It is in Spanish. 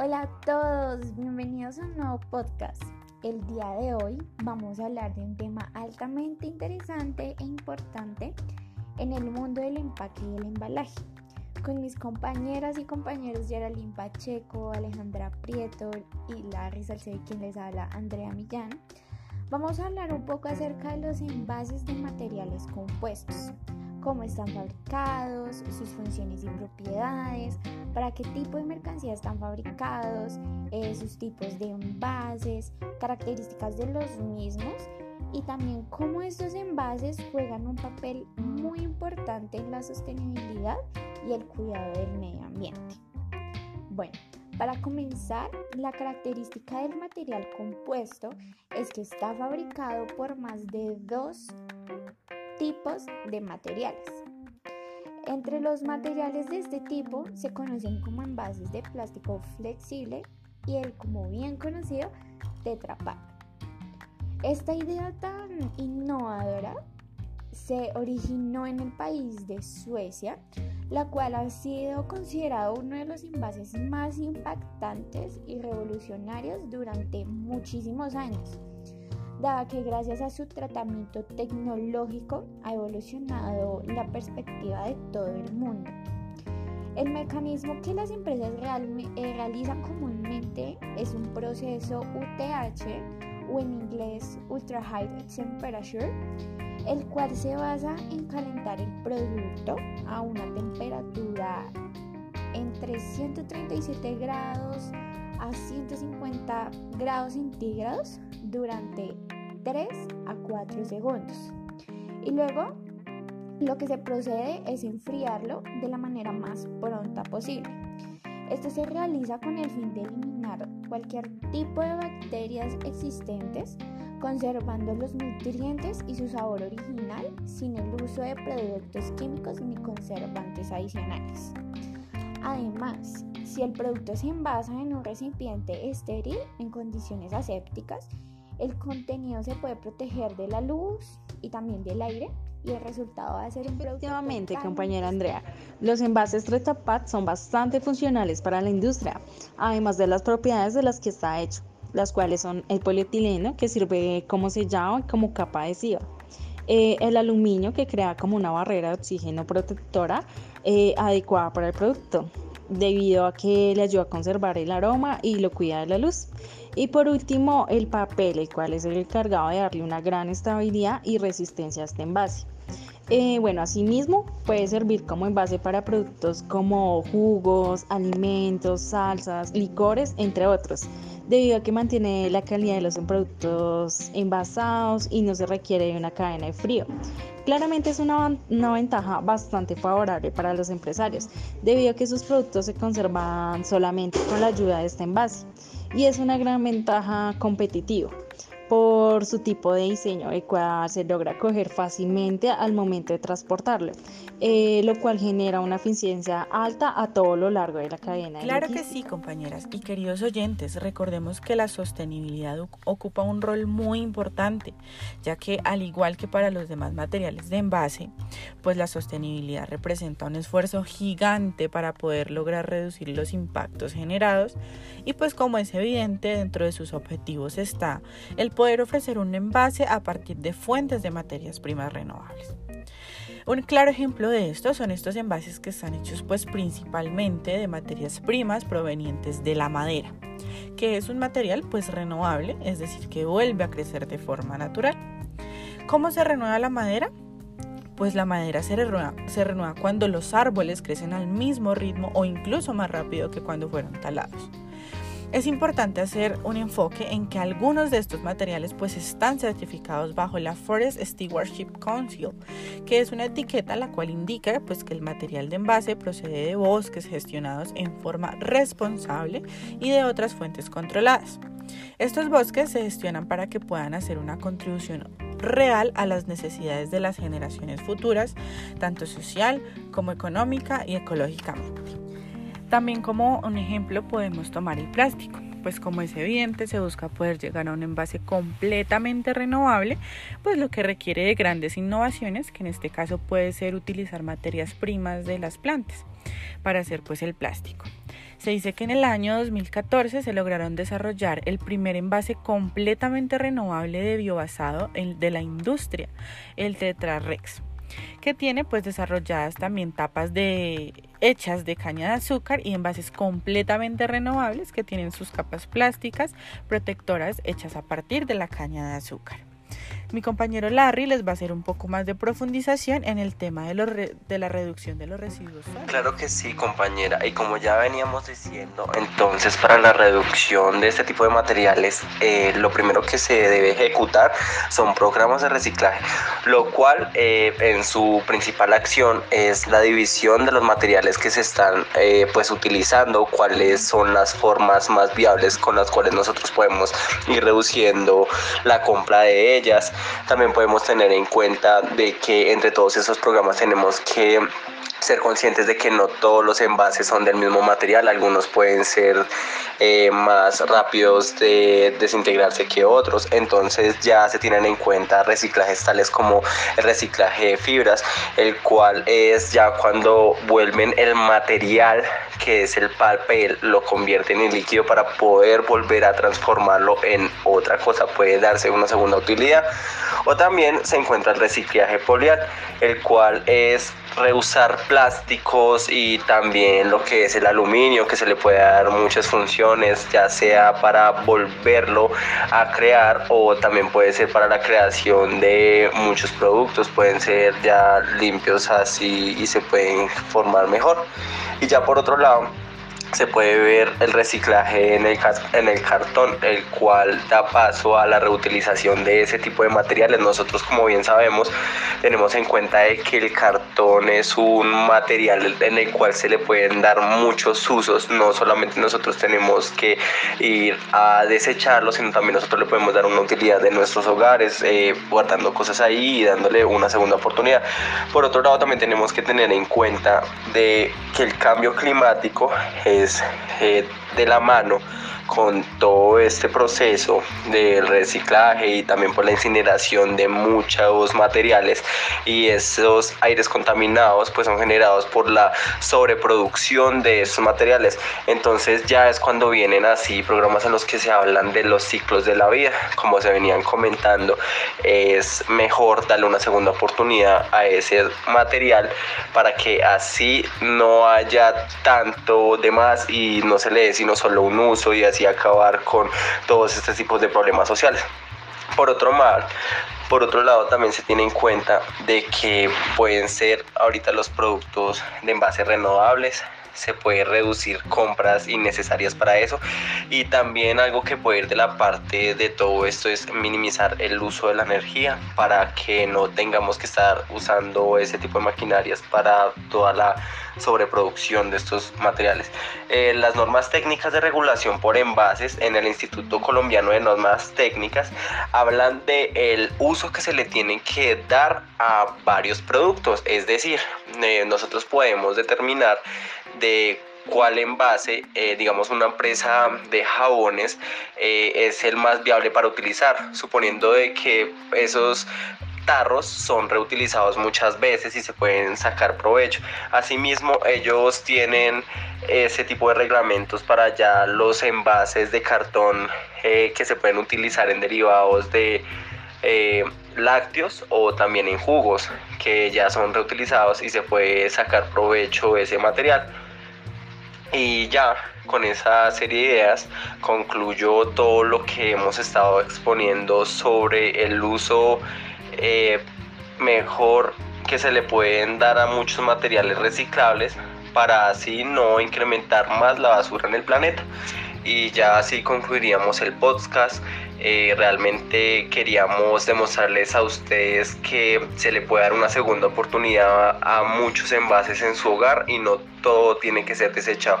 Hola a todos, bienvenidos a un nuevo podcast. El día de hoy vamos a hablar de un tema altamente interesante e importante en el mundo del empaque y el embalaje. Con mis compañeras y compañeros Geraldine Pacheco, Alejandra Prieto y Larry Salcedo, quien les habla Andrea Millán, vamos a hablar un poco acerca de los envases de materiales compuestos cómo están fabricados, sus funciones y propiedades, para qué tipo de mercancía están fabricados, eh, sus tipos de envases, características de los mismos y también cómo estos envases juegan un papel muy importante en la sostenibilidad y el cuidado del medio ambiente. Bueno, para comenzar, la característica del material compuesto es que está fabricado por más de dos tipos de materiales. Entre los materiales de este tipo se conocen como envases de plástico flexible y el como bien conocido Tetra Pak. Esta idea tan innovadora se originó en el país de Suecia, la cual ha sido considerado uno de los envases más impactantes y revolucionarios durante muchísimos años dada que gracias a su tratamiento tecnológico ha evolucionado la perspectiva de todo el mundo. El mecanismo que las empresas eh, realizan comúnmente es un proceso UTH o en inglés Ultra High Temperature, el cual se basa en calentar el producto a una temperatura entre 137 grados a 150 grados centígrados durante 3 a 4 segundos. Y luego lo que se procede es enfriarlo de la manera más pronta posible. Esto se realiza con el fin de eliminar cualquier tipo de bacterias existentes, conservando los nutrientes y su sabor original sin el uso de productos químicos ni conservantes adicionales. Además, si el producto se envasa en un recipiente estéril en condiciones asépticas, el contenido se puede proteger de la luz y también del aire y el resultado va a ser un producto. Efectivamente, compañera Andrea, los envases Tretapat son bastante funcionales para la industria, además de las propiedades de las que está hecho, las cuales son el polietileno, que sirve como sellado y como capa adhesiva. Eh, el aluminio que crea como una barrera de oxígeno protectora eh, adecuada para el producto, debido a que le ayuda a conservar el aroma y lo cuida de la luz. Y por último, el papel, el cual es el encargado de darle una gran estabilidad y resistencia a este envase. Eh, bueno, asimismo puede servir como envase para productos como jugos, alimentos, salsas, licores, entre otros, debido a que mantiene la calidad de los productos envasados y no se requiere de una cadena de frío. Claramente es una, una, ventaja bastante favorable para los empresarios, debido a que sus productos se conservan solamente con la ayuda de este envase y es una gran ventaja competitiva por su tipo de diseño, cual se logra coger fácilmente al momento de transportarlo, eh, lo cual genera una eficiencia alta a todo lo largo de la cadena. Claro que sí, compañeras y queridos oyentes, recordemos que la sostenibilidad ocupa un rol muy importante, ya que al igual que para los demás materiales de envase, pues la sostenibilidad representa un esfuerzo gigante para poder lograr reducir los impactos generados y pues como es evidente dentro de sus objetivos está el poder ofrecer un envase a partir de fuentes de materias primas renovables. Un claro ejemplo de esto son estos envases que están hechos pues principalmente de materias primas provenientes de la madera, que es un material pues renovable, es decir, que vuelve a crecer de forma natural. ¿Cómo se renueva la madera? Pues la madera se renueva, se renueva cuando los árboles crecen al mismo ritmo o incluso más rápido que cuando fueron talados. Es importante hacer un enfoque en que algunos de estos materiales pues están certificados bajo la Forest Stewardship Council, que es una etiqueta la cual indica pues que el material de envase procede de bosques gestionados en forma responsable y de otras fuentes controladas. Estos bosques se gestionan para que puedan hacer una contribución real a las necesidades de las generaciones futuras, tanto social como económica y ecológicamente. También como un ejemplo podemos tomar el plástico, pues como es evidente se busca poder llegar a un envase completamente renovable, pues lo que requiere de grandes innovaciones, que en este caso puede ser utilizar materias primas de las plantas para hacer pues el plástico. Se dice que en el año 2014 se lograron desarrollar el primer envase completamente renovable de biobasado de la industria, el Tetrarex que tiene pues desarrolladas también tapas de hechas de caña de azúcar y envases completamente renovables que tienen sus capas plásticas protectoras hechas a partir de la caña de azúcar. Mi compañero Larry les va a hacer un poco más de profundización en el tema de, los de la reducción de los residuos Claro que sí, compañera. Y como ya veníamos diciendo, entonces para la reducción de este tipo de materiales, eh, lo primero que se debe ejecutar son programas de reciclaje, lo cual eh, en su principal acción es la división de los materiales que se están eh, pues utilizando, cuáles son las formas más viables con las cuales nosotros podemos ir reduciendo la compra de ellas también podemos tener en cuenta de que entre todos esos programas tenemos que ser conscientes de que no todos los envases son del mismo material, algunos pueden ser eh, más rápidos de desintegrarse que otros, entonces ya se tienen en cuenta reciclajes tales como el reciclaje de fibras, el cual es ya cuando vuelven el material que es el papel, lo convierten en líquido para poder volver a transformarlo en otra cosa, puede darse una segunda utilidad, o también se encuentra el reciclaje polial, el cual es reusar plásticos y también lo que es el aluminio, que se le puede dar muchas funciones, ya sea para volverlo a crear o también puede ser para la creación de muchos productos, pueden ser ya limpios así y se pueden formar mejor. Y ya por otro lado, se puede ver el reciclaje en el, en el cartón, el cual da paso a la reutilización de ese tipo de materiales. Nosotros, como bien sabemos, tenemos en cuenta de que el cartón es un material en el cual se le pueden dar muchos usos. No solamente nosotros tenemos que ir a desecharlo, sino también nosotros le podemos dar una utilidad en nuestros hogares, eh, guardando cosas ahí y dándole una segunda oportunidad. Por otro lado, también tenemos que tener en cuenta de que el cambio climático es eh, de la mano con todo este proceso de reciclaje y también por la incineración de muchos materiales. Y esos aires contaminados pues son generados por la sobreproducción de esos materiales. Entonces ya es cuando vienen así programas en los que se hablan de los ciclos de la vida. Como se venían comentando es mejor darle una segunda oportunidad a ese material para que así no haya tanto de más y no se le sino solo un uso y así acabar con todos estos tipos de problemas sociales. Por otro, mal, por otro lado, también se tiene en cuenta de que pueden ser ahorita los productos de envases renovables, se puede reducir compras innecesarias para eso y también algo que puede ir de la parte de todo esto es minimizar el uso de la energía para que no tengamos que estar usando ese tipo de maquinarias para toda la sobreproducción de estos materiales. Eh, las normas técnicas de regulación por envases en el Instituto Colombiano de Normas Técnicas hablan de el uso que se le tiene que dar a varios productos, es decir, eh, nosotros podemos determinar de cuál envase, eh, digamos una empresa de jabones, es el más viable para utilizar, suponiendo de que esos tarros son reutilizados muchas veces y se pueden sacar provecho. Asimismo, ellos tienen ese tipo de reglamentos para ya los envases de cartón eh, que se pueden utilizar en derivados de eh, lácteos o también en jugos que ya son reutilizados y se puede sacar provecho de ese material. Y ya con esa serie de ideas concluyo todo lo que hemos estado exponiendo sobre el uso eh, mejor que se le pueden dar a muchos materiales reciclables para así no incrementar más la basura en el planeta. Y ya así concluiríamos el podcast. Eh, realmente queríamos demostrarles a ustedes que se le puede dar una segunda oportunidad a muchos envases en su hogar y no todo tiene que ser desechado.